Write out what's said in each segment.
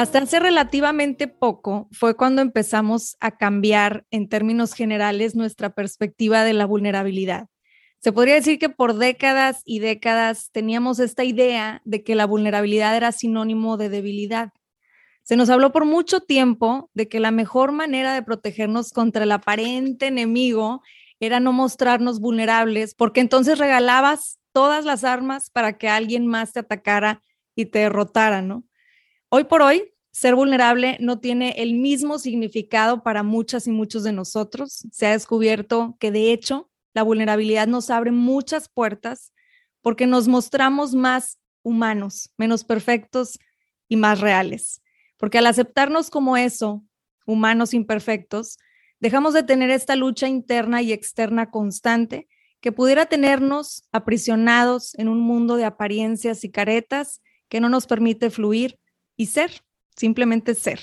Hasta hace relativamente poco fue cuando empezamos a cambiar en términos generales nuestra perspectiva de la vulnerabilidad. Se podría decir que por décadas y décadas teníamos esta idea de que la vulnerabilidad era sinónimo de debilidad. Se nos habló por mucho tiempo de que la mejor manera de protegernos contra el aparente enemigo era no mostrarnos vulnerables, porque entonces regalabas todas las armas para que alguien más te atacara y te derrotara, ¿no? Hoy por hoy, ser vulnerable no tiene el mismo significado para muchas y muchos de nosotros. Se ha descubierto que de hecho la vulnerabilidad nos abre muchas puertas porque nos mostramos más humanos, menos perfectos y más reales. Porque al aceptarnos como eso, humanos imperfectos, dejamos de tener esta lucha interna y externa constante que pudiera tenernos aprisionados en un mundo de apariencias y caretas que no nos permite fluir y ser, simplemente ser.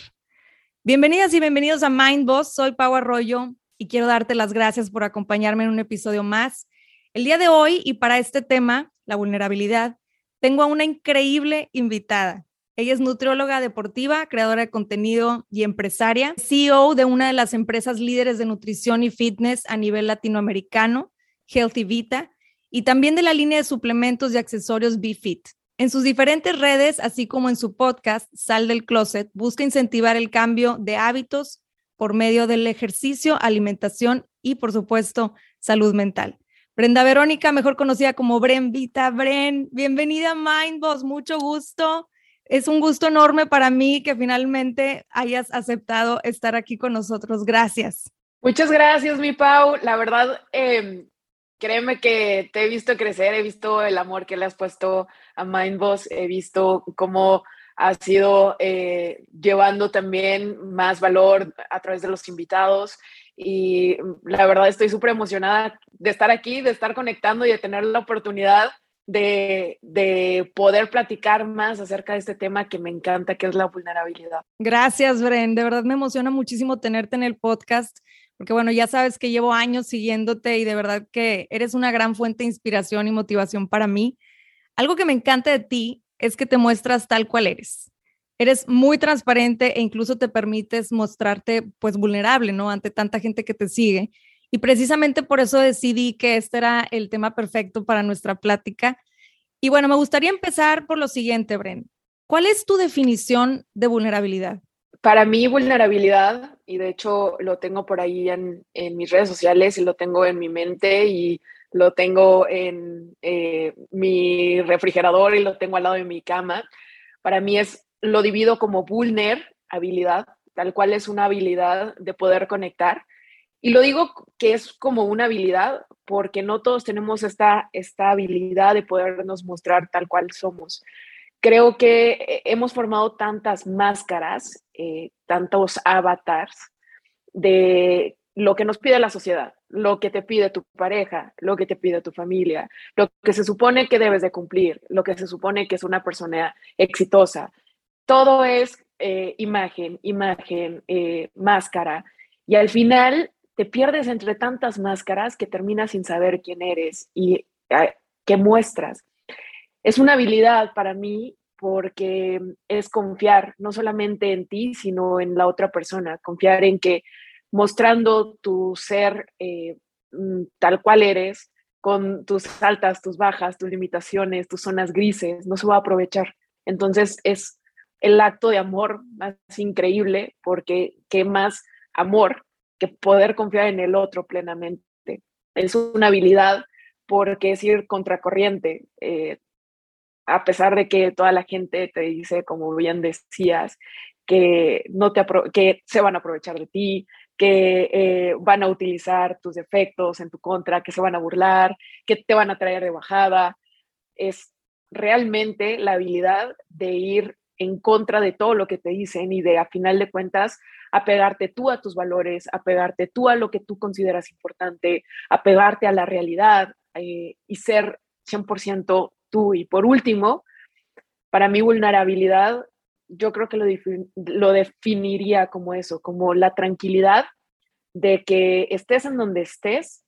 Bienvenidas y bienvenidos a Mind Boss. Soy Pau Arroyo y quiero darte las gracias por acompañarme en un episodio más. El día de hoy y para este tema, la vulnerabilidad, tengo a una increíble invitada. Ella es nutrióloga deportiva, creadora de contenido y empresaria, CEO de una de las empresas líderes de nutrición y fitness a nivel latinoamericano, Healthy Vita, y también de la línea de suplementos y accesorios BeFit. En sus diferentes redes, así como en su podcast Sal del Closet, busca incentivar el cambio de hábitos por medio del ejercicio, alimentación y, por supuesto, salud mental. Brenda Verónica, mejor conocida como Bren Vita. Bren, bienvenida a Mindboss, mucho gusto. Es un gusto enorme para mí que finalmente hayas aceptado estar aquí con nosotros. Gracias. Muchas gracias, mi Pau. La verdad, em, créeme que te he visto crecer, he visto el amor que le has puesto a Mindboss, he visto cómo ha sido eh, llevando también más valor a través de los invitados y la verdad estoy súper emocionada de estar aquí, de estar conectando y de tener la oportunidad de, de, poder platicar más acerca de este tema que me encanta, que es la vulnerabilidad. Gracias, Bren. De verdad me emociona muchísimo tenerte en el podcast, porque bueno, ya sabes que llevo años siguiéndote y de verdad que eres una gran fuente de inspiración y motivación para mí. Algo que me encanta de ti es que te muestras tal cual eres. Eres muy transparente e incluso te permites mostrarte pues vulnerable, ¿no? Ante tanta gente que te sigue. Y precisamente por eso decidí que este era el tema perfecto para nuestra plática. Y bueno, me gustaría empezar por lo siguiente, Bren. ¿Cuál es tu definición de vulnerabilidad? Para mí, vulnerabilidad, y de hecho lo tengo por ahí en, en mis redes sociales y lo tengo en mi mente y lo tengo en eh, mi refrigerador y lo tengo al lado de mi cama. Para mí es, lo divido como vulner, habilidad, tal cual es una habilidad de poder conectar. Y lo digo que es como una habilidad porque no todos tenemos esta, esta habilidad de podernos mostrar tal cual somos. Creo que hemos formado tantas máscaras, eh, tantos avatars de lo que nos pide la sociedad, lo que te pide tu pareja, lo que te pide tu familia, lo que se supone que debes de cumplir, lo que se supone que es una persona exitosa. Todo es eh, imagen, imagen, eh, máscara. Y al final te pierdes entre tantas máscaras que terminas sin saber quién eres y qué muestras. Es una habilidad para mí porque es confiar no solamente en ti, sino en la otra persona, confiar en que mostrando tu ser eh, mm, tal cual eres, con tus altas, tus bajas, tus limitaciones, tus zonas grises, no se va a aprovechar. Entonces es el acto de amor más increíble porque qué más amor que poder confiar en el otro plenamente. Es una habilidad porque es ir contracorriente. Eh, a pesar de que toda la gente te dice, como bien decías, que, no te que se van a aprovechar de ti, que eh, van a utilizar tus defectos en tu contra, que se van a burlar, que te van a traer de bajada. Es realmente la habilidad de ir en contra de todo lo que te dicen y de, a final de cuentas, apegarte tú a tus valores, apegarte tú a lo que tú consideras importante, apegarte a la realidad eh, y ser 100% tú. Y por último, para mi vulnerabilidad, yo creo que lo, lo definiría como eso, como la tranquilidad de que estés en donde estés,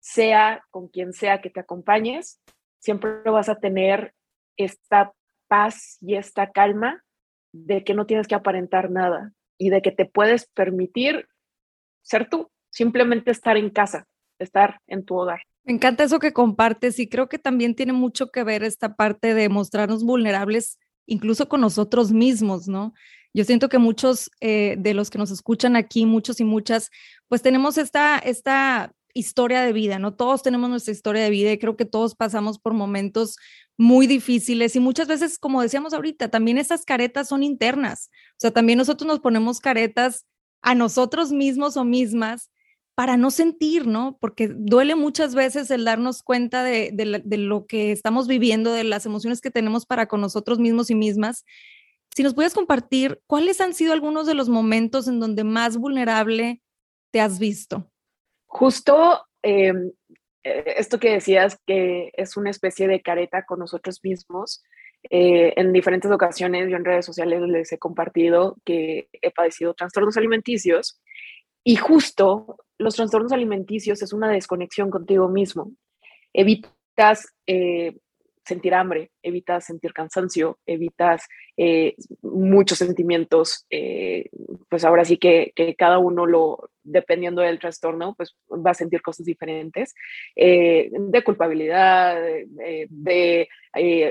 sea con quien sea que te acompañes, siempre vas a tener esta paz y esta calma de que no tienes que aparentar nada y de que te puedes permitir ser tú, simplemente estar en casa, estar en tu hogar. Me encanta eso que compartes y creo que también tiene mucho que ver esta parte de mostrarnos vulnerables incluso con nosotros mismos, ¿no? Yo siento que muchos eh, de los que nos escuchan aquí, muchos y muchas, pues tenemos esta, esta historia de vida, ¿no? Todos tenemos nuestra historia de vida y creo que todos pasamos por momentos muy difíciles y muchas veces, como decíamos ahorita, también esas caretas son internas. O sea, también nosotros nos ponemos caretas a nosotros mismos o mismas para no sentir, ¿no? Porque duele muchas veces el darnos cuenta de, lo que estamos viviendo, de las emociones que tenemos para con nosotros mismos y mismas. Si nos puedes compartir, ¿cuáles han sido algunos de los momentos en donde más vulnerable te has visto? Justo em, eh, esto que decías, que es una especie de careta con nosotros mismos. Eh, en diferentes ocasiones yo en redes sociales les he compartido que he padecido trastornos alimenticios y justo los trastornos alimenticios es una desconexión contigo mismo. Evitas eh, sentir hambre, evitas sentir cansancio, evitas eh, muchos sentimientos, eh, pues ahora sí que, cada uno lo, dependiendo del trastorno, pues va a sentir cosas diferentes, de culpabilidad, de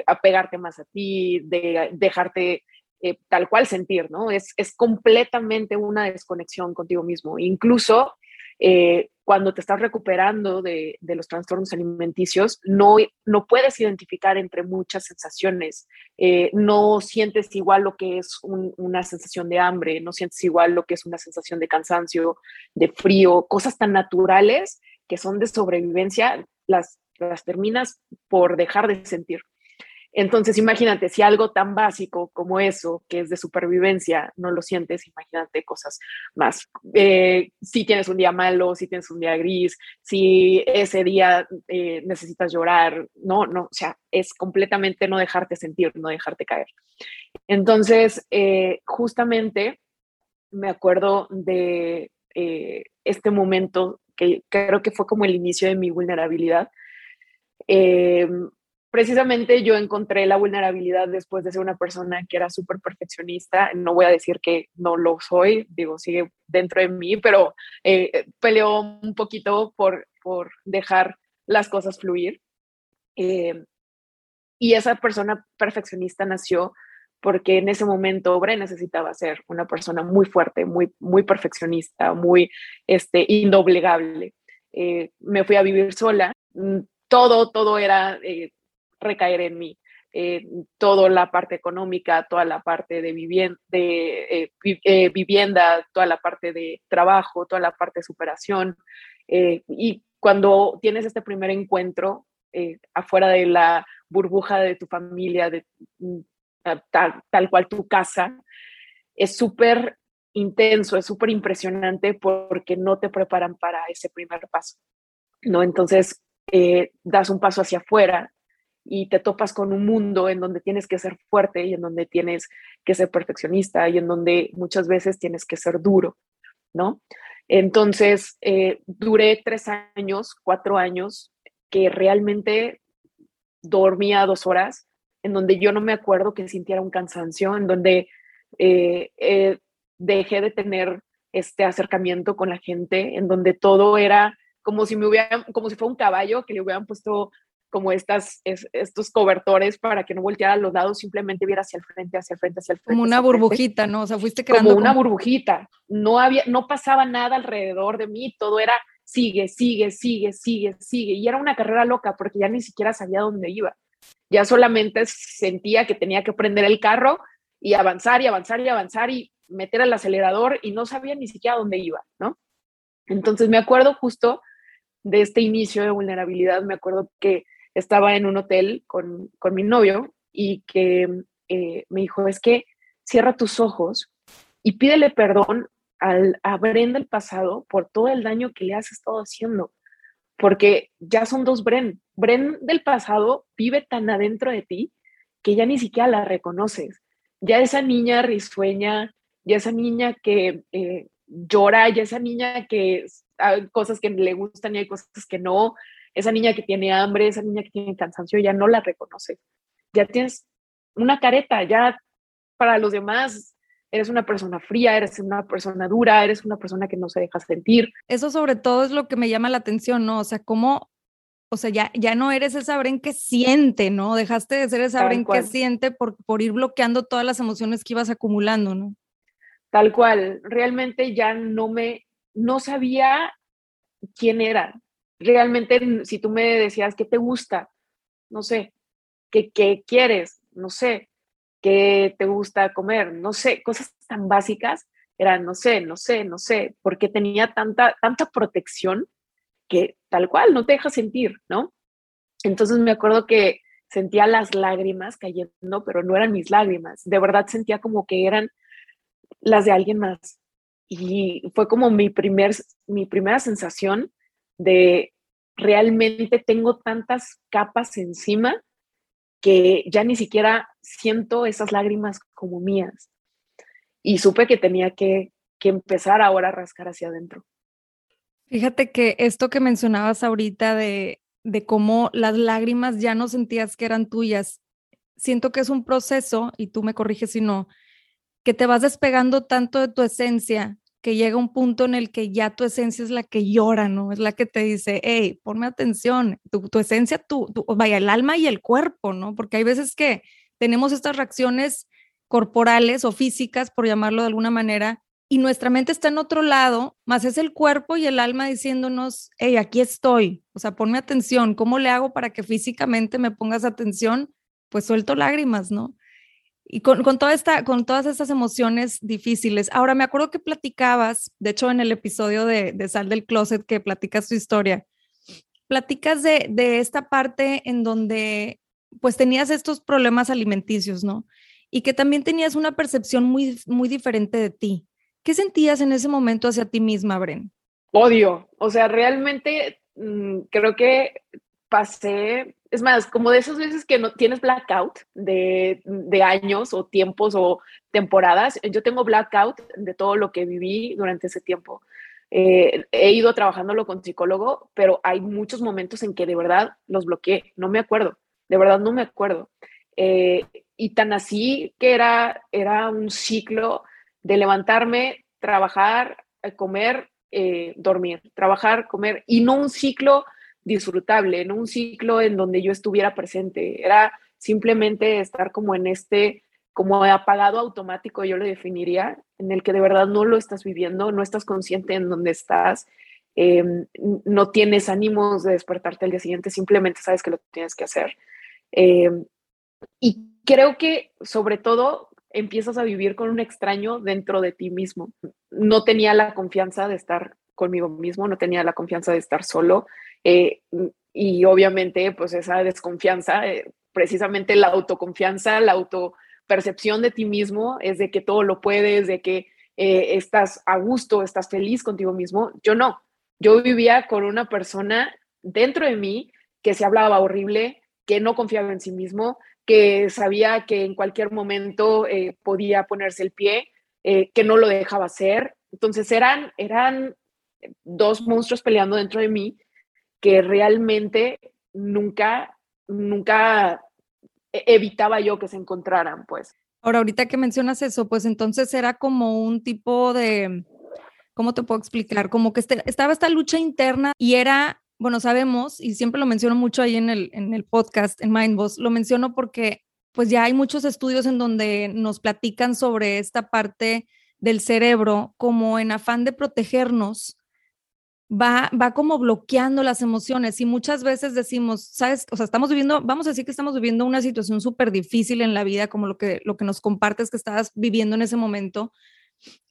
apegarte más a ti, de dejarte tal cual sentir, ¿no? Es, es completamente una desconexión contigo mismo. Incluso eh, cuando te estás recuperando de, los trastornos alimenticios, no, no puedes identificar entre muchas sensaciones. Eh, no sientes igual lo que es una sensación de hambre, no sientes igual lo que es una sensación de cansancio, de frío, cosas tan naturales que son de sobrevivencia, las, las terminas por dejar de sentir. Entonces, imagínate, si algo tan básico como eso, que es de supervivencia, no lo sientes, imagínate cosas más. Eh, si tienes un día malo, si tienes un día gris, si ese día eh, necesitas llorar, no, no, o sea, es completamente no dejarte sentir, no dejarte caer. Entonces, eh, justamente me acuerdo de este momento que creo que fue como el inicio de mi vulnerabilidad precisamente yo encontré la vulnerabilidad después de ser una persona que era súper perfeccionista. No voy a decir que no lo soy, digo, sigue dentro de mí, pero eh, peleó un poquito por, por dejar las cosas fluir. Eh, y esa persona perfeccionista nació porque en ese momento Bre necesitaba ser una persona muy fuerte, muy, muy perfeccionista, muy este, indoblegable. Eh, me fui a vivir sola, mm, todo, todo era recaer en mí. Eh, toda la parte económica, toda la parte de, vivienda, de eh, eh, vivienda, toda la parte de trabajo, toda la parte de superación. y cuando tienes este primer encuentro afuera de la burbuja de tu familia, mm, tal, tal cual tu casa, es súper intenso, es súper impresionante porque no te preparan para ese primer paso, ¿no? Entonces, das un paso hacia afuera y te topas con un mundo en donde tienes que ser fuerte y en donde tienes que ser perfeccionista y en donde muchas veces tienes que ser duro, ¿no? Entonces, eh, duré tres años, cuatro años, que realmente dormía dos horas, en donde yo no me acuerdo que sintiera un cansancio, en donde eh, eh, dejé de tener este acercamiento con la gente, en donde todo era como si me hubieran, como si fuera un caballo que le hubieran puesto como estas, estos cobertores para que no volteara a los lados, simplemente viera hacia el frente, hacia el frente, hacia el frente. Como una burbujita, ¿no? O sea, fuiste creando. Como una burbujita. No, había, no pasaba nada alrededor de mí, todo era sigue, sigue, sigue, sigue, sigue. Y era una carrera loca porque ya ni siquiera sabía dónde iba. Ya solamente sentía que tenía que prender el carro y avanzar y avanzar y avanzar y meter el acelerador y no sabía ni siquiera dónde iba, ¿no? Entonces me acuerdo justo de este inicio de vulnerabilidad, me acuerdo que estaba en un hotel con, con mi novio y que eh, me dijo, es que cierra tus ojos y pídele perdón al, a Bren del pasado por todo el daño que le has estado haciendo, porque ya son dos Bren. Bren del pasado vive tan adentro de ti que ya ni siquiera la reconoces. Ya esa niña risueña, ya esa niña que eh, llora, ya esa niña que hay cosas que le gustan y hay cosas que no, esa niña que tiene hambre, esa niña que tiene cansancio, ya no la reconoces. Ya tienes una careta, ya para los demás eres una persona fría, eres una persona dura, eres una persona que no se deja sentir. Eso sobre todo es lo que me llama la atención, ¿no? O sea, cómo, o sea, ya, ya no eres esa Bren que siente, ¿no? Dejaste de ser esa Bren que siente por, por ir bloqueando todas las emociones que ibas acumulando, ¿no? Tal cual, realmente ya no me, no sabía quién era. Realmente, si tú me decías, ¿qué te gusta? No sé, ¿qué, qué quieres? No sé, ¿qué te gusta comer? No sé, cosas tan básicas eran, no sé, no sé, no sé, porque tenía tanta, tanta protección que tal cual no te deja sentir, ¿no? Entonces me acuerdo que sentía las lágrimas cayendo, pero no eran mis lágrimas, de verdad sentía como que eran las de alguien más. Y fue como mi, primer, mi primera sensación de realmente tengo tantas capas encima que ya ni siquiera siento esas lágrimas como mías. Y supe que tenía que, empezar ahora a rascar hacia adentro. Fíjate que esto que mencionabas ahorita de, de cómo las lágrimas ya no sentías que eran tuyas, siento que es un proceso, y tú me corriges si no, que te vas despegando tanto de tu esencia que llega un punto en el que ya tu esencia es la que llora, ¿no? Es la que te dice, hey, ponme atención, tu, esencia, tu, tu, vaya, el alma y el cuerpo, ¿no? Porque hay veces que tenemos estas reacciones corporales o físicas, por llamarlo de alguna manera, y nuestra mente está en otro lado, más es el cuerpo y el alma diciéndonos, hey, aquí estoy, o sea, ponme atención, ¿cómo le hago para que físicamente me pongas atención? Pues suelto lágrimas, ¿no? Y con, toda esta, con todas estas emociones difíciles. Ahora, me acuerdo que platicabas, de hecho, en el episodio de, de Sal del Closet, que platicas tu historia, platicas de, de, esta parte en donde pues tenías estos problemas alimenticios, ¿no? Y que también tenías una percepción muy, muy diferente de ti. ¿Qué sentías en ese momento hacia ti misma, Bren? Odio, o sea, realmente mm, creo que pasé es más, como de esas veces que no tienes blackout de, de, años o tiempos o temporadas, yo tengo blackout de todo lo que viví durante ese tiempo. Eh, he ido trabajándolo con psicólogo, pero hay muchos momentos en que de verdad los bloqueé, no me acuerdo, de verdad no me acuerdo. Eh, y tan así que era, era un ciclo de levantarme, trabajar, comer, eh, dormir, trabajar, comer, y no un ciclo disfrutable, en un ciclo en donde yo estuviera presente. Era simplemente estar como en este, como apagado automático, yo lo definiría, en el que de verdad no lo estás viviendo, no estás consciente en dónde estás, em, no tienes ánimos de despertarte al día siguiente, simplemente sabes que lo tienes que hacer. Em, y creo que sobre todo empiezas a vivir con un extraño dentro de ti mismo. No tenía la confianza de estar conmigo mismo, no tenía la confianza de estar solo, eh, y obviamente, pues esa desconfianza, eh, precisamente la autoconfianza, la autopercepción de ti mismo es de que todo lo puedes, de que eh, estás a gusto, estás feliz contigo mismo. Yo no. Yo vivía con una persona dentro de mí que se hablaba horrible, que no confiaba en sí mismo, que sabía que en cualquier momento podía ponerse el pie, que no lo dejaba hacer. Entonces eran, eran dos monstruos peleando dentro de mí que realmente nunca, nunca e-, evitaba yo que se encontraran, pues. Ahora, ahorita que mencionas eso, pues entonces era como un tipo de, ¿cómo te puedo explicar? Como que este, estaba esta lucha interna y era, bueno, sabemos, y siempre lo menciono mucho ahí en el, en el podcast, en Mindboss, lo menciono porque pues ya hay muchos estudios en donde nos platican sobre esta parte del cerebro como en afán de protegernos, va, va como bloqueando las emociones y muchas veces decimos, ¿sabes? O sea, estamos viviendo, vamos a decir que estamos viviendo una situación súper difícil en la vida, como lo que, lo que nos compartes que estabas viviendo en ese momento.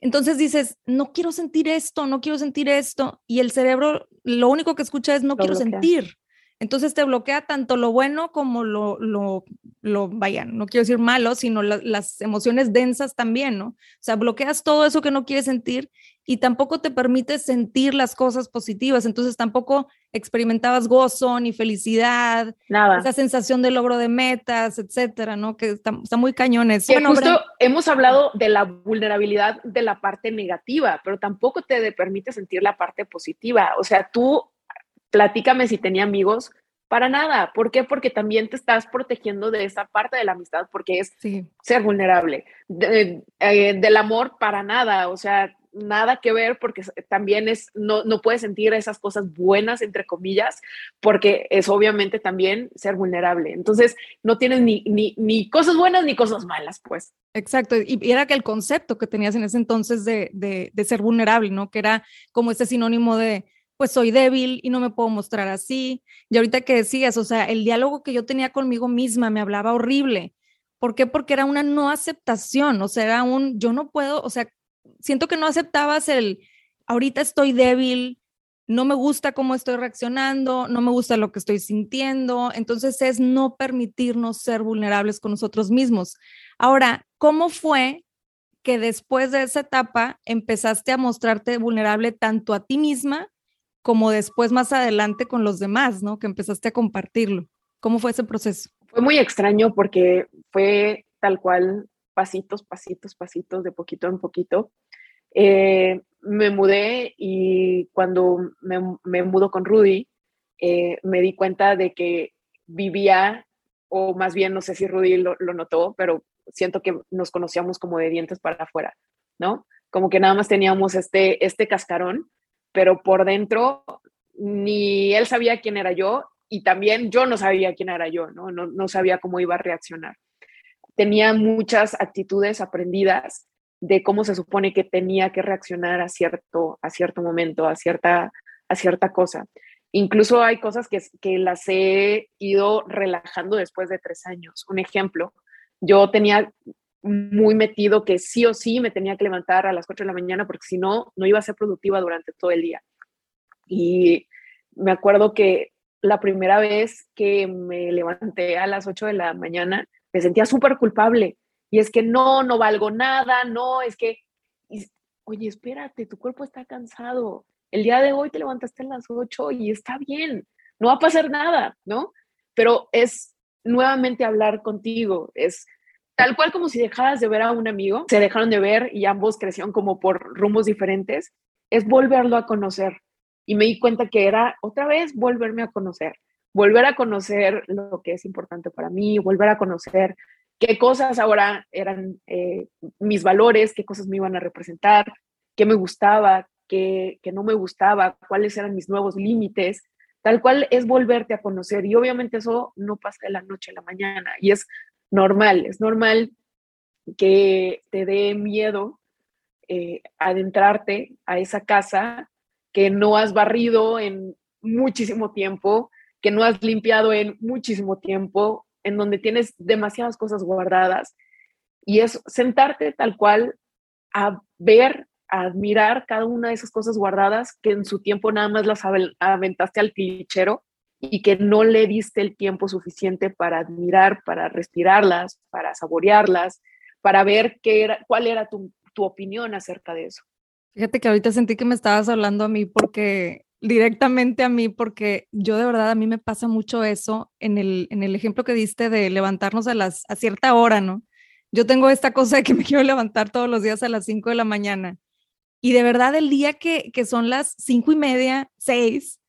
Entonces dices, no quiero sentir esto, no quiero sentir esto. Y el cerebro lo único que escucha es no quiero sentir. Entonces te bloquea tanto lo bueno como lo, lo, lo vaya, no quiero decir malo, sino las emociones densas también, ¿no? O sea, bloqueas todo eso que no quieres sentir y tampoco te permite sentir las cosas positivas. Entonces tampoco experimentabas gozo ni felicidad, Nada. esa sensación de logro de metas, etcétera, ¿no? Que está, muy cañones. bueno, justo hemos hablado de la vulnerabilidad de la parte negativa, pero tampoco te permite sentir la parte positiva. O sea, tú platícame si tenía amigos. Para nada. ¿Por qué? Porque también te estás protegiendo de esa parte de la amistad, porque es ser vulnerable. Eh, del amor, para nada. O sea, nada que ver porque también es, no, no puedes sentir esas cosas buenas, entre comillas, porque es obviamente también ser vulnerable. Entonces, no tienes ni, ni, ni cosas buenas ni cosas malas, pues. Exacto, y era que el concepto que tenías en ese entonces de, de, de ser vulnerable, ¿no? Que era como este sinónimo de pues soy débil y no me puedo mostrar así. Y ahorita que decías, o sea, el diálogo que yo tenía conmigo misma me hablaba horrible. ¿Por qué? Porque era una no aceptación, o sea, era un, yo no puedo, o sea, siento que no aceptabas el, ahorita estoy débil, no me gusta cómo estoy reaccionando, no me gusta lo que estoy sintiendo, entonces es no permitirnos ser vulnerables con nosotros mismos. Ahora, ¿cómo fue que después de esa etapa empezaste a mostrarte vulnerable tanto a ti misma como después más adelante con los demás, ¿no? Que empezaste a compartirlo. ¿Cómo fue ese proceso? Fue muy extraño porque fue tal cual pasitos, pasitos, pasitos, de poquito en poquito. Eh, me mudé y cuando me, me con Rudy, eh, me di cuenta de que vivía, o más bien no sé si Rudy lo, lo, notó, pero siento que nos conocíamos como de dientes para afuera, ¿no? Como que nada más teníamos este, este cascarón pero por dentro ni él sabía quién era yo y también yo no sabía quién era yo, ¿no? No, sabía cómo iba a reaccionar. Tenía muchas actitudes aprendidas de cómo se supone que tenía que reaccionar a cierto, a cierto momento, a cierta, a cierta cosa. Incluso hay cosas que, que las he ido relajando después de tres años. Un ejemplo, yo tenía muy metido que sí o sí me tenía que levantar a las 4 de la mañana porque si no, no iba a ser productiva durante todo el día. Y me acuerdo que la primera vez que me levanté a las 8 de la mañana, me sentía súper culpable. Y es que no, no valgo nada, no, es que, oye, espérate, tu cuerpo está cansado. El día de hoy te levantaste a las 8 y está bien, no va a pasar nada, ¿no? Pero es nuevamente hablar contigo, es tal cual como si dejaras de ver a un amigo, se dejaron de ver y ambos crecieron como por rumos diferentes, es volverlo a conocer. Y me di cuenta que era otra vez volverme a conocer, volver a conocer lo que es importante para mí, volver a conocer qué cosas ahora eran eh, mis valores, qué cosas me iban a representar, qué me gustaba, qué, qué no me gustaba, cuáles eran mis nuevos límites. Tal cual es volverte a conocer y obviamente eso no pasa de la noche a la mañana y es normal, es normal que te dé miedo eh, adentrarte a esa casa que no has barrido en muchísimo tiempo, que no has limpiado en muchísimo tiempo, en donde tienes demasiadas cosas guardadas. Y es sentarte tal cual a ver, a admirar cada una de esas cosas guardadas que en su tiempo nada más las aventaste al clichero y que no le diste el tiempo suficiente para admirar, para respirarlas, para saborearlas, para ver qué era, cuál era tu, tu opinión acerca de eso. Fíjate que ahorita sentí que me estabas hablando a mí porque directamente a mí, porque yo de verdad a mí me pasa mucho eso en el, en el ejemplo que diste de levantarnos a, las, a cierta hora, ¿no? Yo tengo esta cosa de que me quiero levantar todos los días a las 5 de la mañana. Y de verdad el día que, que son las cinco y media, seis,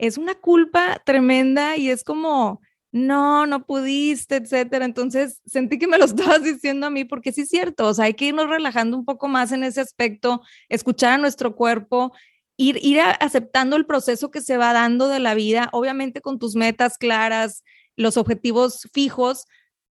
es una culpa tremenda y es como, no, no pudiste, etcétera. Entonces sentí que me lo estabas diciendo a mí porque sí es cierto, o sea, hay que irnos relajando un poco más en ese aspecto, escuchar a nuestro cuerpo, ir, ir aceptando el proceso que se va dando de la vida, obviamente con tus metas claras, los objetivos fijos,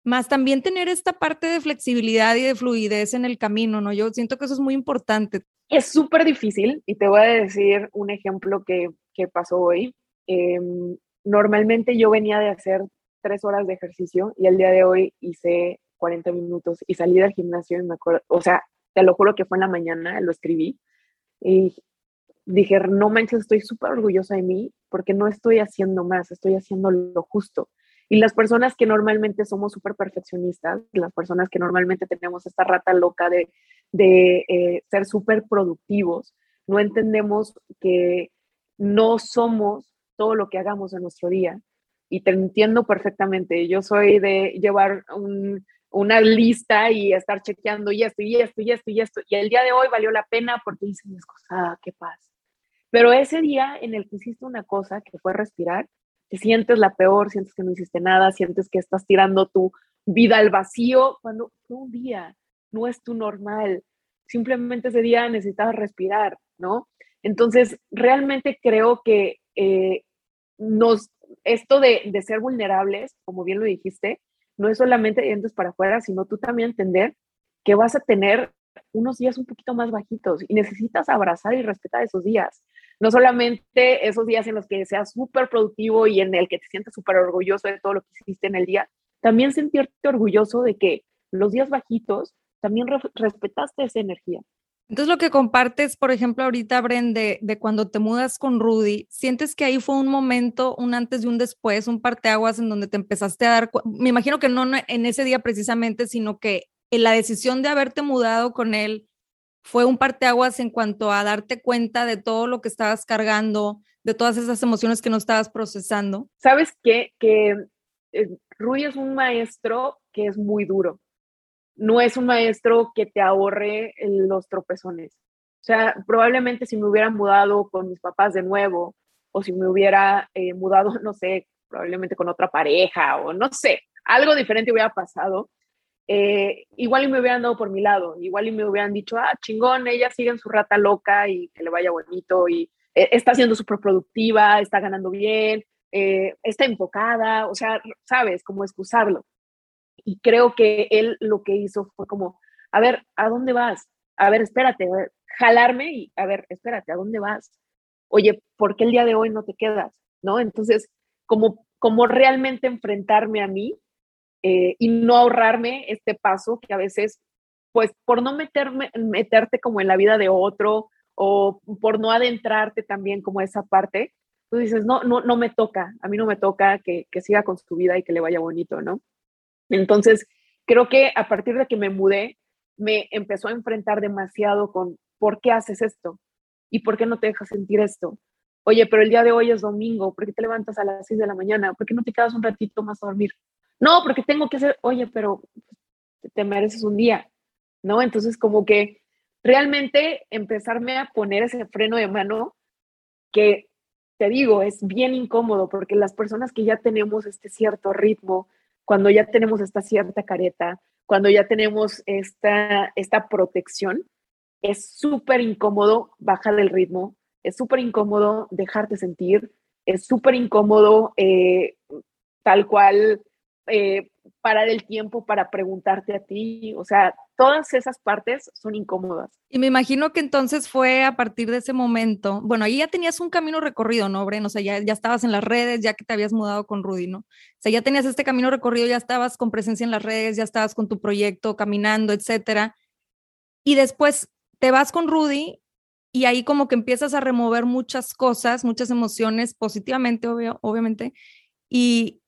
más también tener esta parte de flexibilidad y de fluidez en el camino, ¿no? Yo siento que eso es muy importante. es súper difícil y te voy a decir un ejemplo que, que pasó hoy. Em, normalmente yo venía de hacer tres horas de ejercicio y el día de hoy hice 40 minutos y salí del gimnasio y me acuerdo, o sea, te lo juro que fue en la mañana, lo escribí y dije, no manches, estoy súper orgullosa de mí porque no estoy haciendo más, estoy haciendo lo justo. Y las personas que normalmente somos súper perfeccionistas, las personas que normalmente tenemos esta rata loca de, de eh, ser súper productivos, no entendemos que no somos todo lo que hagamos en nuestro día. Y te entiendo perfectamente. Yo soy de llevar una lista y estar chequeando y esto y esto y esto y esto. Y el día de hoy valió la pena porque hice mis cosas, ah, qué paz. Pero ese día en el que hiciste una cosa que fue respirar, te sientes la peor, sientes que no hiciste nada, sientes que estás tirando tu vida al vacío, cuando fue un día, no es tu normal. Simplemente ese día necesitabas respirar, ¿no? Entonces, realmente creo que eh, nos, esto de, de, ser vulnerables, como bien lo dijiste, no es solamente dientes para afuera, sino tú también entender que vas a tener unos días un poquito más bajitos y necesitas abrazar y respetar esos días no solamente esos días en los que seas súper productivo y en el que te sientes súper orgulloso de todo lo que hiciste en el día, también sentirte orgulloso de que los días bajitos también respetaste esa energía. Entonces lo que compartes, por ejemplo, ahorita, Bren, de, cuando te mudas con Rudy, ¿sientes que ahí fue un momento, un antes y un después, un parteaguas en donde te empezaste a dar, me imagino que no en ese día precisamente, sino que en la decisión de haberte mudado con él, fue un parteaguas en cuanto a darte cuenta de todo lo que estabas cargando, de todas esas emociones que no estabas procesando? Sabes qué? que eh, Rui es un maestro que es muy duro. No es un maestro que te ahorre los tropezones. O sea, probablemente si me hubiera mudado con mis papás de nuevo, o si me hubiera eh, mudado, no sé, probablemente con otra pareja, o no sé, algo diferente hubiera pasado, eh, igual y me hubieran dado por mi lado, igual y me hubieran dicho, ah, chingón, ella sigue en su rata loca y que le vaya bonito y eh, está siendo súper productiva, está ganando bien, está enfocada, o sea, sabes, como excusarlo. Y creo que él lo que hizo fue como, a ver, ¿a dónde vas? A ver, espérate, jalarme y, a ver, espérate, ¿a dónde vas? Oye, ¿por qué el día de hoy no te quedas? ¿No? Entonces, como, como realmente enfrentarme a mí eh, y no ahorrarme este paso que a veces, pues por no meterme, meterte como en la vida de otro o por no adentrarte también como esa parte, tú dices, no, no, no me toca, a mí no me toca que, que siga con su vida y que le vaya bonito, ¿no? Entonces, creo que a partir de que me mudé, me empezó a enfrentar demasiado con, ¿por qué haces esto? ¿Y por qué no te dejas sentir esto? Oye, pero el día de hoy es domingo, ¿por qué te levantas a las 6 de la mañana? ¿Por qué no te quedas un ratito más a dormir? No, porque tengo que hacer, oye, pero te mereces un día, ¿no? Entonces, como que realmente empezarme a poner ese freno de mano que te digo, es bien incómodo porque las personas que ya tenemos este cierto ritmo, cuando ya tenemos esta cierta careta, cuando ya tenemos esta, esta protección, es súper incómodo bajar el ritmo, es súper incómodo dejarte sentir, es súper incómodo eh, tal cual eh, parar el tiempo para preguntarte a ti, o sea, todas esas partes son incómodas. Y me imagino que entonces fue a partir de ese momento, bueno, ahí ya tenías un camino recorrido, ¿no, Bren? O sea, ya, ya estabas en las redes, ya que te habías mudado con Rudy, ¿no? O sea, ya tenías este camino recorrido, ya estabas con presencia en las redes, ya estabas con tu proyecto, caminando, etcétera. Y después te vas con Rudy y ahí como que empiezas a remover muchas cosas, muchas emociones, positivamente, obviamente, y,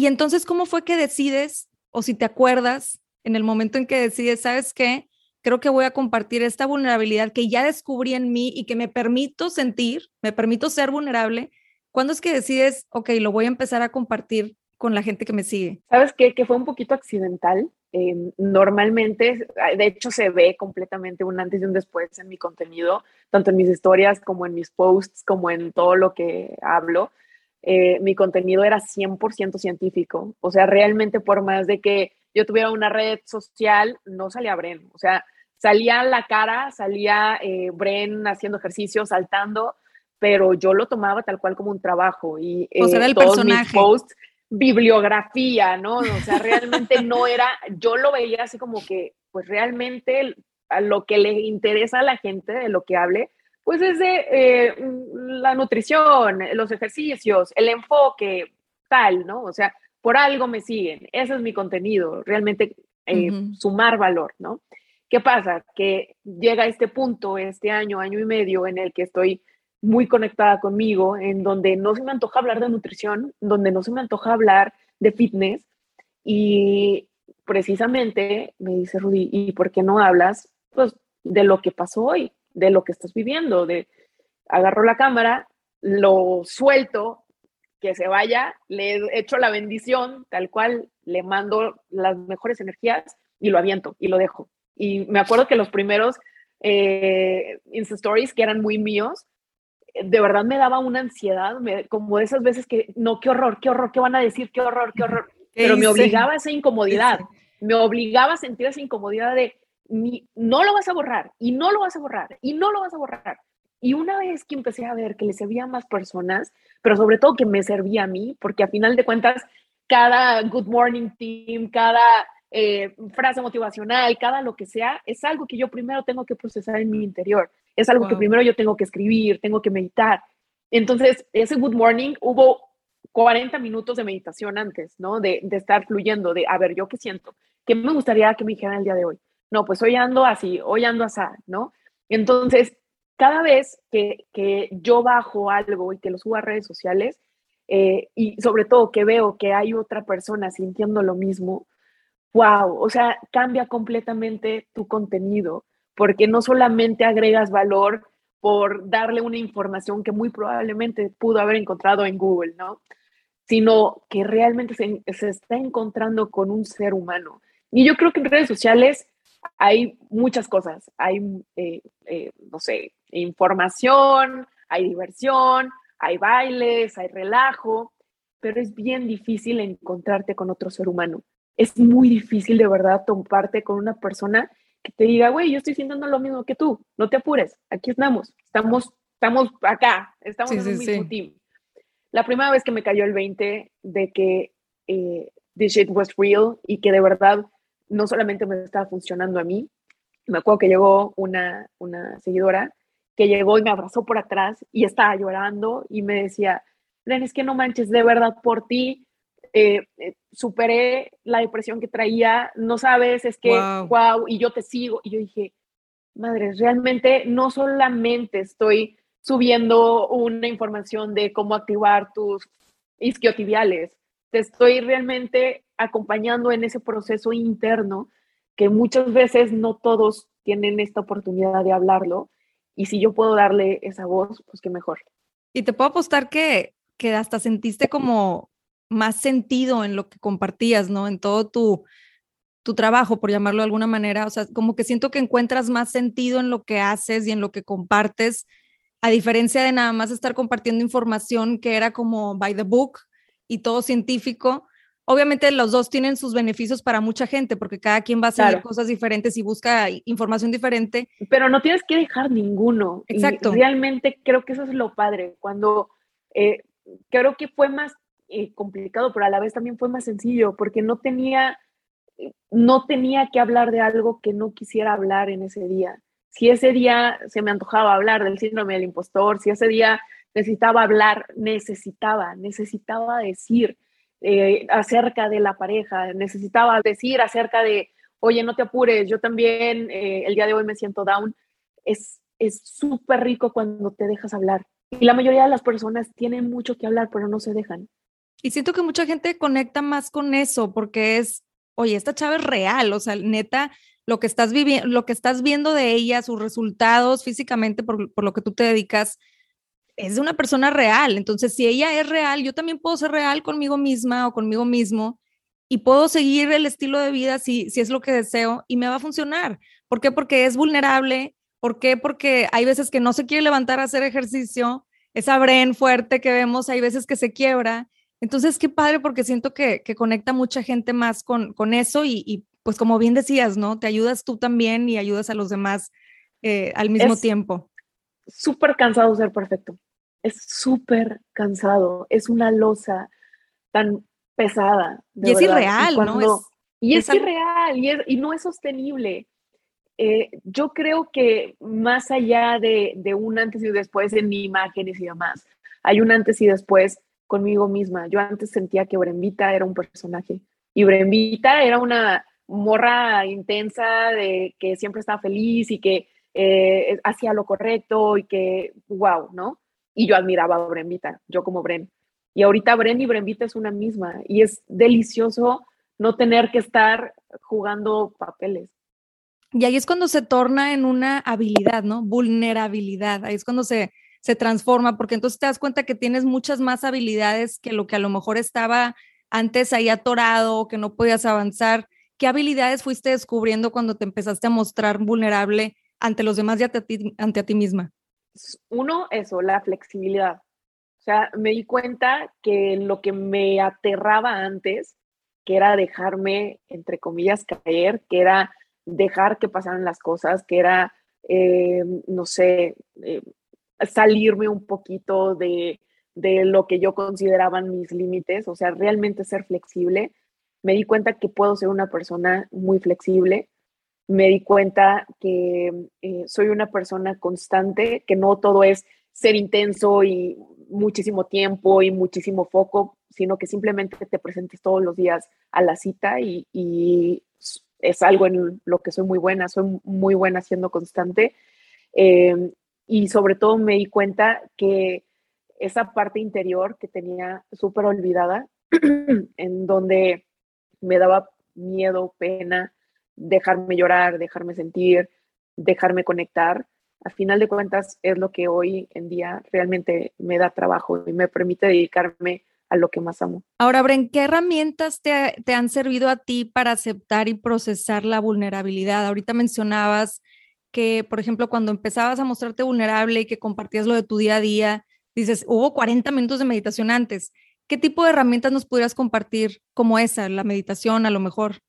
y entonces, ¿cómo fue que decides, o si te acuerdas, en el momento en que decides, sabes qué, creo que voy a compartir esta vulnerabilidad que ya descubrí en mí y que me permito sentir, me permito ser vulnerable? ¿Cuándo es que decides, ok, lo voy a empezar a compartir con la gente que me sigue? ¿Sabes qué? Que fue un poquito accidental. Em, normalmente, de hecho, se ve completamente un antes y un después en mi contenido, tanto en mis historias como en mis posts, como en todo lo que hablo. Eh, mi contenido era 100% científico. O sea, realmente por más de que yo tuviera una red social, no salía Bren. O sea, salía la cara, salía eh, Bren haciendo ejercicio, saltando, pero yo lo tomaba tal cual como un trabajo. Y o sea, el todos personaje. mis posts, bibliografía, ¿no? O sea, realmente no era, yo lo veía así como que, pues realmente a lo que le interesa a la gente de lo que hable, pues es de eh, la nutrición, los ejercicios, el enfoque, tal, ¿no? O sea, por algo me siguen, ese es mi contenido, realmente eh, sumar valor, ¿no? ¿Qué pasa? Que llega este punto, este año, año y medio, en el que estoy muy conectada conmigo, en donde no se me antoja hablar de nutrición, donde no se me antoja hablar de fitness. Y precisamente me dice Rudy, ¿y por qué no hablas pues, de lo que pasó hoy, de lo que estás viviendo? De agarro la cámara, lo suelto, que se vaya, le echo la bendición, tal cual, le mando las mejores energías y lo aviento y lo dejo. Y me acuerdo que los primeros eh, Insta Stories, que eran muy míos, de verdad me daba una ansiedad, como de esas veces que, no, qué horror, qué horror, qué van a decir, qué horror, qué horror. Pero me obligaba a esa incomodidad, me obligaba a sentir esa incomodidad de, no lo vas a borrar, y no lo vas a borrar, y no lo vas a borrar. Y una vez que empecé a ver que le servía a más personas, pero sobre todo que me servía a mí, porque a final de cuentas, cada Good Morning Team, cada eh, frase motivacional, cada lo que sea, es algo que yo primero tengo que procesar en mi interior. Es algo que primero yo tengo que escribir, tengo que meditar. Entonces, ese Good Morning hubo 40 minutos de meditación antes, ¿no? De, de estar fluyendo, de, a ver, ¿yo qué siento? ¿Qué me gustaría que me dijeran el día de hoy? No, pues hoy ando así, hoy ando así, ¿no? Entonces, cada vez que, que yo bajo algo y que lo subo a redes sociales, eh, y sobre todo que veo que hay otra persona sintiendo lo mismo, wow, o sea, cambia completamente tu contenido, porque no solamente agregas valor por darle una información que muy probablemente pudo haber encontrado en Google, ¿no? Sino que realmente se, está encontrando con un ser humano. Y yo creo que en redes sociales hay muchas cosas. Hay, eh, eh, no sé, información, hay diversión, hay bailes, hay relajo, pero es bien difícil encontrarte con otro ser humano es muy difícil de verdad toparte con una persona que te diga, güey, yo estoy sintiendo lo mismo que tú, no te apures, aquí estamos, estamos, estamos acá, estamos en un mismo team. La primera vez que me cayó el 20 de que eh, this shit was real y que de verdad no solamente me estaba funcionando a mí, me acuerdo que llegó una, una seguidora que llegó y me abrazó por atrás y estaba llorando y me decía, Len, es que no manches, de verdad por ti eh, eh, superé la depresión que traía, no sabes, es que, wow. y yo te sigo. Y yo dije, madre, realmente no solamente estoy subiendo una información de cómo activar tus isquiotibiales, te estoy realmente acompañando en ese proceso interno que muchas veces no todos tienen esta oportunidad de hablarlo. Y si yo puedo darle esa voz, pues qué mejor. Y te puedo apostar que, que hasta sentiste como más sentido en lo que compartías, ¿no? En todo tu, tu trabajo, por llamarlo de alguna manera. O sea, como que siento que encuentras más sentido en lo que haces y en lo que compartes, a diferencia de nada más estar compartiendo información que era como by the book y todo científico. Obviamente los dos tienen sus beneficios para mucha gente porque cada quien va a hacer cosas diferentes y busca información diferente. Pero no tienes que dejar ninguno. Exacto. realmente creo que eso es lo padre. Cuando eh, creo que fue más eh, complicado, pero a la vez también fue más sencillo porque no tenía, no tenía que hablar de algo que no quisiera hablar en ese día. Si ese día se me antojaba hablar del síndrome del impostor, si ese día necesitaba hablar, necesitaba, necesitaba decir eh, acerca de la pareja, necesitaba decir acerca de, oye, no te apures, yo también eh, el día de hoy me siento down. Es súper rico cuando te dejas hablar. Y la mayoría de las personas tienen mucho que hablar, pero no se dejan. Y siento que mucha gente conecta más con eso porque es, oye, esta chava es real, o sea, neta, lo que estás viviendo, lo que estás viendo de ella, sus resultados físicamente por, por, lo que tú te dedicas, es de una persona real. Entonces, si ella es real, yo también puedo ser real conmigo misma o conmigo mismo y puedo seguir el estilo de vida si, si es lo que deseo y me va a funcionar. ¿Por qué? Porque es vulnerable. ¿Por qué? Porque hay veces que no se quiere levantar a hacer ejercicio, esa bren fuerte que vemos, hay veces que se quiebra entonces, qué padre porque siento que, conecta mucha gente más con, con eso y, pues como bien decías, ¿no? Te ayudas tú también y ayudas a los demás eh, al mismo tiempo. Súper cansado ser perfecto. Es súper cansado. Es una losa tan pesada. y es irreal, ¿no? y es irreal y, y, no es sostenible. eh, yo creo que más allá de, de, un antes y después en imágenes y demás, hay un antes y después conmigo misma. Yo antes sentía que Brembita era un personaje y Brembita era una morra intensa de que siempre estaba feliz y que eh, hacía lo correcto y que, wow, ¿no? Y yo admiraba a Brembita, yo como Bren. Y ahorita Bren y Brembita es una misma y es delicioso no tener que estar jugando papeles. Y ahí es cuando se torna en una habilidad, ¿no? Vulnerabilidad. Ahí es cuando se, se transforma, porque entonces te das cuenta que tienes muchas más habilidades que lo que a lo mejor estaba antes ahí atorado, que no podías avanzar. ¿Qué habilidades fuiste descubriendo cuando te empezaste a mostrar vulnerable ante los demás y ante ti, misma? Uno, eso, la flexibilidad. O sea, me di cuenta que lo que me aterraba antes, que era dejarme, entre comillas, caer, que era dejar que pasaran las cosas, que era, eh, no sé, eh, salirme un poquito de, de lo que yo consideraban mis límites, o sea, realmente ser flexible. Me di cuenta que puedo ser una persona muy flexible. Me di cuenta que eh, soy una persona constante, que no todo es ser intenso y muchísimo tiempo y muchísimo foco, sino que simplemente te presentes todos los días a la cita y, es algo en lo que soy muy buena, soy muy buena siendo constante. Eh, y sobre todo me di cuenta que esa parte interior que tenía súper olvidada, en donde me daba miedo, pena, dejarme llorar, dejarme sentir, dejarme conectar, a final de cuentas es lo que hoy en día realmente me da trabajo y me permite dedicarme a lo que más amo. Ahora, Bren, ¿qué herramientas te, te, han servido a ti para aceptar y procesar la vulnerabilidad? Ahorita mencionabas que, por ejemplo, cuando empezabas a mostrarte vulnerable y que compartías lo de tu día a día, dices, hubo 40 minutos de meditación antes. ¿Qué tipo de herramientas nos pudieras compartir como esa, la meditación a lo mejor?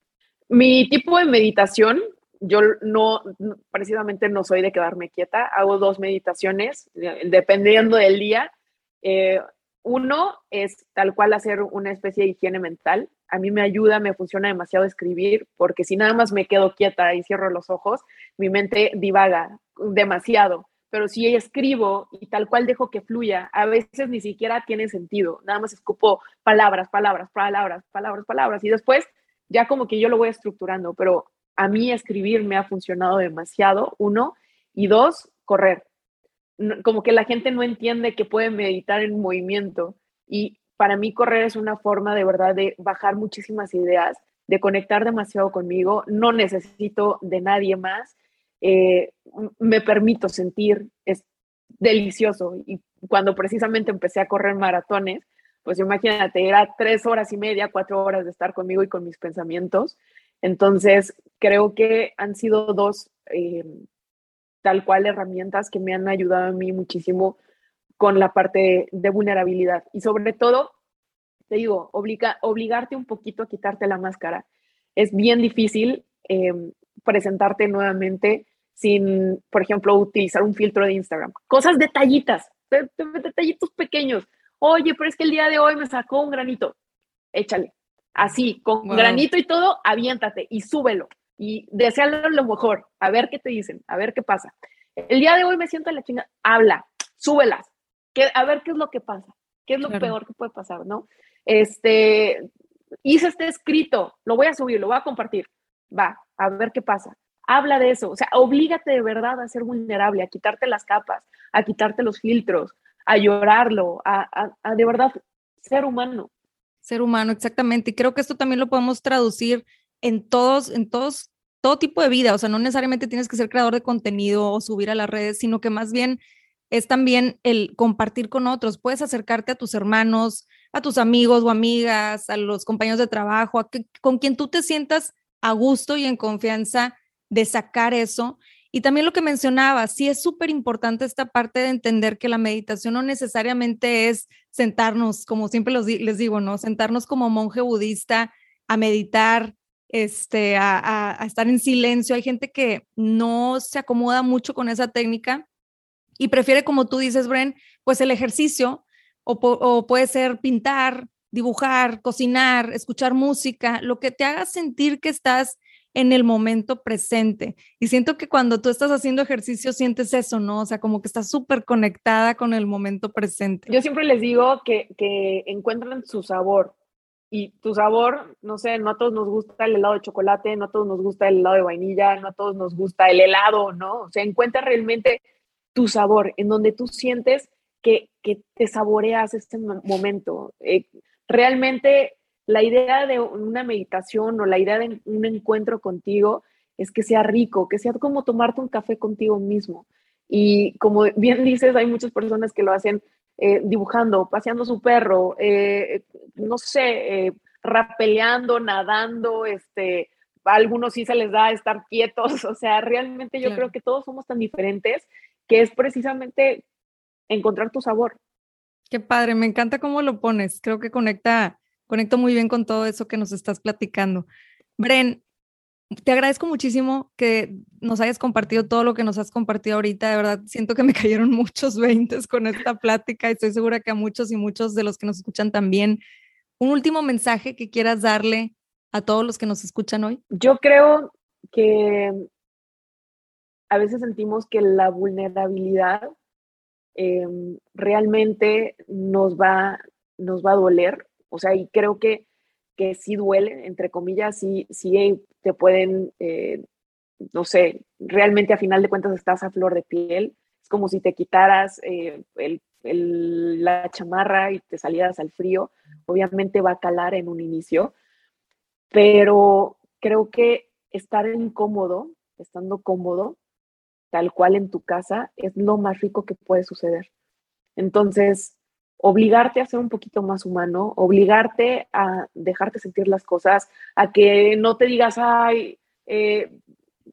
Mi tipo de meditación, yo no, precisamente no soy de quedarme quieta, hago dos meditaciones, dependiendo del día. Eh, uno es tal cual hacer una especie de higiene mental. A mí me ayuda, me funciona demasiado escribir, porque si nada más me quedo quieta y cierro los ojos, mi mente divaga demasiado. Pero si escribo y tal cual dejo que fluya, a veces ni siquiera tiene sentido. Nada más escupo palabras, palabras, palabras, palabras, palabras. Y después ya como que yo lo voy estructurando. Pero a mí escribir me ha funcionado demasiado, uno. Y dos, correr como que la gente no entiende que puede meditar en movimiento y para mí correr es una forma de verdad de bajar muchísimas ideas, de conectar demasiado conmigo, no necesito de nadie más, eh, me permito sentir, es delicioso y cuando precisamente empecé a correr maratones, pues imagínate, era tres horas y media, cuatro horas de estar conmigo y con mis pensamientos. Entonces, creo que han sido dos eh, tal cual herramientas que me han ayudado a mí muchísimo con la parte de, vulnerabilidad. Y sobre todo, te digo, obliga, obligarte un poquito a quitarte la máscara. Es bien difícil em, presentarte nuevamente sin, por ejemplo, utilizar un filtro de Instagram. Cosas detallitas, detallitos pequeños. Oye, pero es que el día de hoy me sacó un granito. Échale. Así, con granito y todo, aviéntate y súbelo y desearle lo mejor, a ver qué te dicen, a ver qué pasa. El día de hoy me siento en la chinga, habla, súbelas, que, a ver qué es lo que pasa, qué es lo peor que puede pasar, ¿no? Este, hice este escrito, lo voy a subir, lo voy a compartir, va, a ver qué pasa. Habla de eso, o sea, oblígate de verdad a ser vulnerable, a quitarte las capas, a quitarte los filtros, a llorarlo, a, a de verdad ser humano. Ser humano, exactamente. Y creo que esto también lo podemos traducir en todos, en todos todo tipo de vida, o sea, no necesariamente tienes que ser creador de contenido o subir a las redes, sino que más bien es también el compartir con otros. Puedes acercarte a tus hermanos, a tus amigos o amigas, a los compañeros de trabajo, a con quien tú te sientas a gusto y en confianza de sacar eso. Y también lo que mencionaba, sí es súper importante esta parte de entender que la meditación no necesariamente es sentarnos, como siempre les digo, ¿no? Sentarnos como monje budista a meditar este, a, estar en silencio. Hay gente que no se acomoda mucho con esa técnica y prefiere, como tú dices, Bren, pues el ejercicio o, puede ser pintar, dibujar, cocinar, escuchar música, lo que te haga sentir que estás en el momento presente. Y siento que cuando tú estás haciendo ejercicio sientes eso, ¿no? O sea, como que estás súper conectada con el momento presente. Yo siempre les digo que, que encuentran su sabor. Y tu sabor, no sé, no a todos nos gusta el helado de chocolate, no a todos nos gusta el helado de vainilla, no a todos nos gusta el helado, ¿no? O sea, encuentra realmente tu sabor, en donde tú sientes que, que te saboreas este momento. Eh, realmente la idea de una meditación o la idea de un encuentro contigo es que sea rico, que sea como tomarte un café contigo mismo. Y como bien dices, hay muchas personas que lo hacen eh, dibujando, paseando su perro, eh, no sé, eh, rapeleando, nadando, este, a algunos sí se les da estar quietos, o sea, realmente yo creo que todos somos tan diferentes que es precisamente encontrar tu sabor. Qué padre, me encanta cómo lo pones, creo que conecta conecto muy bien con todo eso que nos estás platicando. Bren, te agradezco muchísimo que nos hayas compartido todo lo que nos has compartido ahorita. De verdad, siento que me cayeron muchos veintes con esta plática y estoy segura que a muchos y muchos de los que nos escuchan también. Un último mensaje que quieras darle a todos los que nos escuchan hoy. Yo creo que a veces sentimos que la vulnerabilidad em, realmente nos va, nos va a doler o sea, y creo que, que sí duele, entre comillas, sí, sí te pueden, eh, no sé, realmente a final de cuentas estás a flor de piel. Es como si te quitaras eh, el, la chamarra y te salieras al frío. Obviamente va a calar en un inicio, pero creo que estar incómodo, estando cómodo, tal cual en tu casa, es lo más rico que puede suceder. Entonces, obligarte a ser un poquito más humano, obligarte a dejarte sentir las cosas, a que no te digas, ay, eh,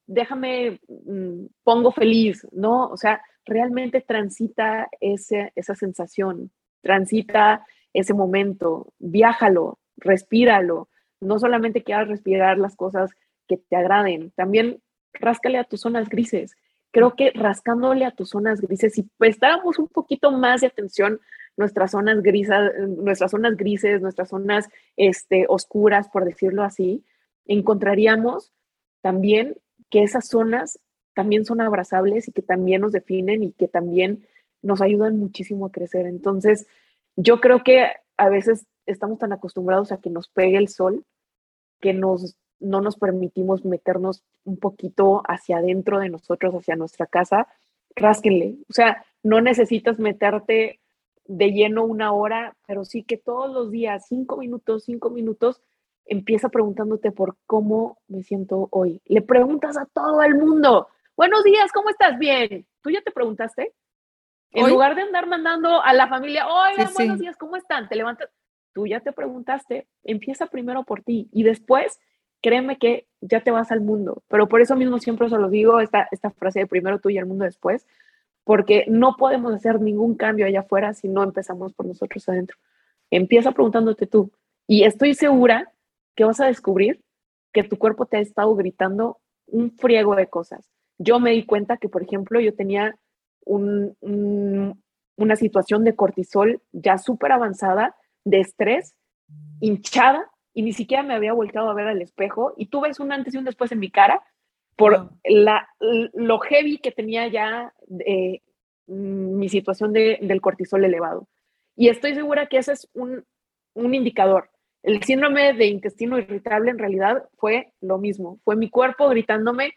déjame, mm, pongo feliz, ¿no? O sea, realmente transita ese, esa sensación, transita ese momento, viájalo, respíralo, no solamente quieras respirar las cosas que te agraden, también ráscale a tus zonas grises. Creo que rascándole a tus zonas grises, si prestáramos un poquito más de atención nuestras zonas grises, nuestras zonas grises, nuestras zonas este, oscuras, por decirlo así, encontraríamos también que esas zonas también son abrazables y que también nos definen y que también nos ayudan muchísimo a crecer. Entonces, yo creo que a veces estamos tan acostumbrados a que nos pegue el sol que nos, no nos permitimos meternos un poquito hacia adentro de nosotros, hacia nuestra casa. Rásquenle. O sea, no necesitas meterte de lleno una hora, pero sí que todos los días, cinco minutos, cinco minutos, empieza preguntándote por cómo me siento hoy. Le preguntas a todo el mundo, buenos días, ¿cómo estás? Bien. ¿Tú ya te preguntaste? En lugar de andar mandando a la familia, oigan, buenos días, ¿cómo están? Te levantas. Tú ya te preguntaste, empieza primero por ti y después, créeme que ya te vas al mundo. Pero por eso mismo siempre se lo digo, esta, esta frase de primero tú y el mundo después, porque no podemos hacer ningún cambio allá afuera si no empezamos por nosotros adentro. Empieza preguntándote tú y estoy segura que vas a descubrir que tu cuerpo te ha estado gritando un friego de cosas. Yo me di cuenta que, por ejemplo, yo tenía una situación de cortisol ya súper avanzada, de estrés, hinchada, y ni siquiera me había volteado a ver al espejo. Y tú ves un antes y un después en mi cara, por la, lo heavy que tenía ya eh, mi situación del cortisol elevado. Y estoy segura que ese es un, un indicador. El síndrome de intestino irritable en realidad fue lo mismo. Fue mi cuerpo gritándome,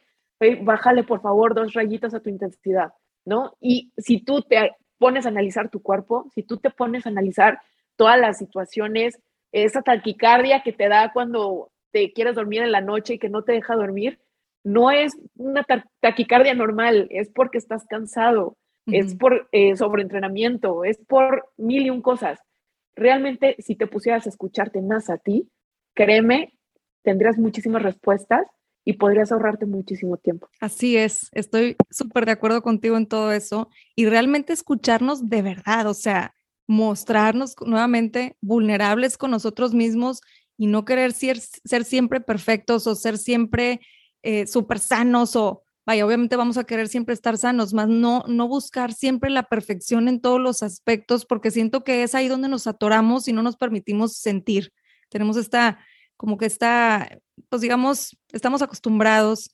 bájale por favor dos rayitas a tu intensidad, ¿no? Y si tú te pones a analizar tu cuerpo, si tú te pones a analizar todas las situaciones, esa taquicardia que te da cuando te quieres dormir en la noche y que no te deja dormir, no es una taquicardia normal, es porque estás cansado, es por eh, sobreentrenamiento, es por mil y un cosas. Realmente, si te pusieras a escucharte más a ti, créeme, tendrías muchísimas respuestas y podrías ahorrarte muchísimo tiempo. Así es, estoy súper de acuerdo contigo en todo eso y realmente escucharnos de verdad, o sea, mostrarnos nuevamente vulnerables con nosotros mismos y no querer ser, ser siempre perfectos o ser siempre eh, súper sanos o, vaya, obviamente vamos a querer siempre estar sanos, más no, no buscar siempre la perfección en todos los aspectos, porque siento que es ahí donde nos atoramos y no nos permitimos sentir. Tenemos esta como que está, pues digamos, estamos acostumbrados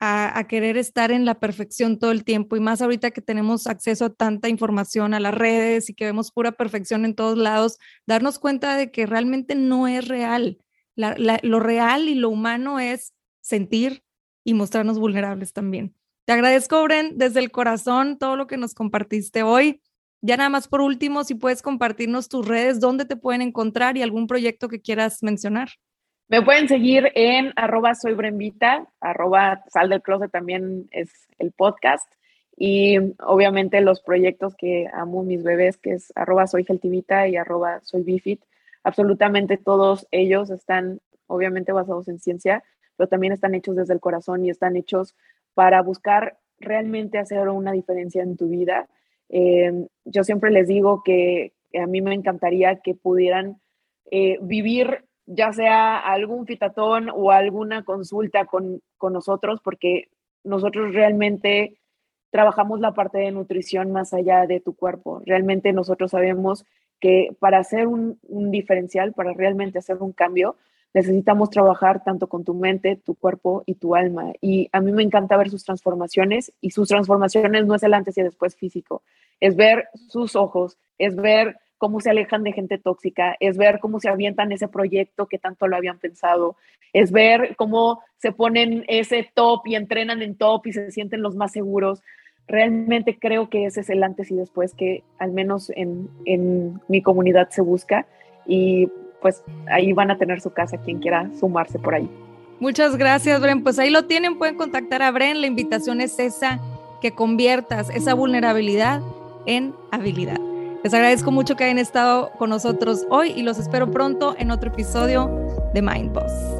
a, querer estar en la perfección todo el tiempo y más ahorita que tenemos acceso a tanta información a las redes y que vemos pura perfección en todos lados, darnos cuenta de que realmente no es real. lo real y lo humano es sentir y mostrarnos vulnerables también. Te agradezco, Bren, desde el corazón todo lo que nos compartiste hoy. Ya nada más por último, si puedes compartirnos tus redes, dónde te pueden encontrar y algún proyecto que quieras mencionar. Me pueden seguir en arroba soy Brenvita, arroba sal del closet también es el podcast. Y obviamente los proyectos que amo mis bebés, que es arroba soy Geltivita y arroba soy Bifit, absolutamente todos ellos están obviamente basados en ciencia, pero también están hechos desde el corazón y están hechos para buscar realmente hacer una diferencia en tu vida. Eh, yo siempre les digo que a mí me encantaría que pudieran eh, vivir ya sea algún fitatón o alguna consulta con, nosotros, porque nosotros realmente trabajamos la parte de nutrición más allá de tu cuerpo. Realmente nosotros sabemos que para hacer un, diferencial, para realmente hacer un cambio, necesitamos trabajar tanto con tu mente, tu cuerpo y tu alma. Y a mí me encanta ver sus transformaciones y sus transformaciones no es el antes y después físico, es ver sus ojos, es ver cómo se alejan de gente tóxica, es ver cómo se avientan ese proyecto que tanto lo habían pensado, es ver cómo se ponen ese top y entrenan en top y se sienten los más seguros. Realmente creo que ese es el antes y después que al menos en, en mi comunidad se busca y pues ahí van a tener su casa quien quiera sumarse por ahí. Muchas gracias, Bren. Pues ahí lo tienen, pueden contactar a Bren. La invitación es esa, que conviertas esa vulnerabilidad en habilidad. Les agradezco mucho que hayan estado con nosotros hoy y los espero pronto en otro episodio de Mind Boss.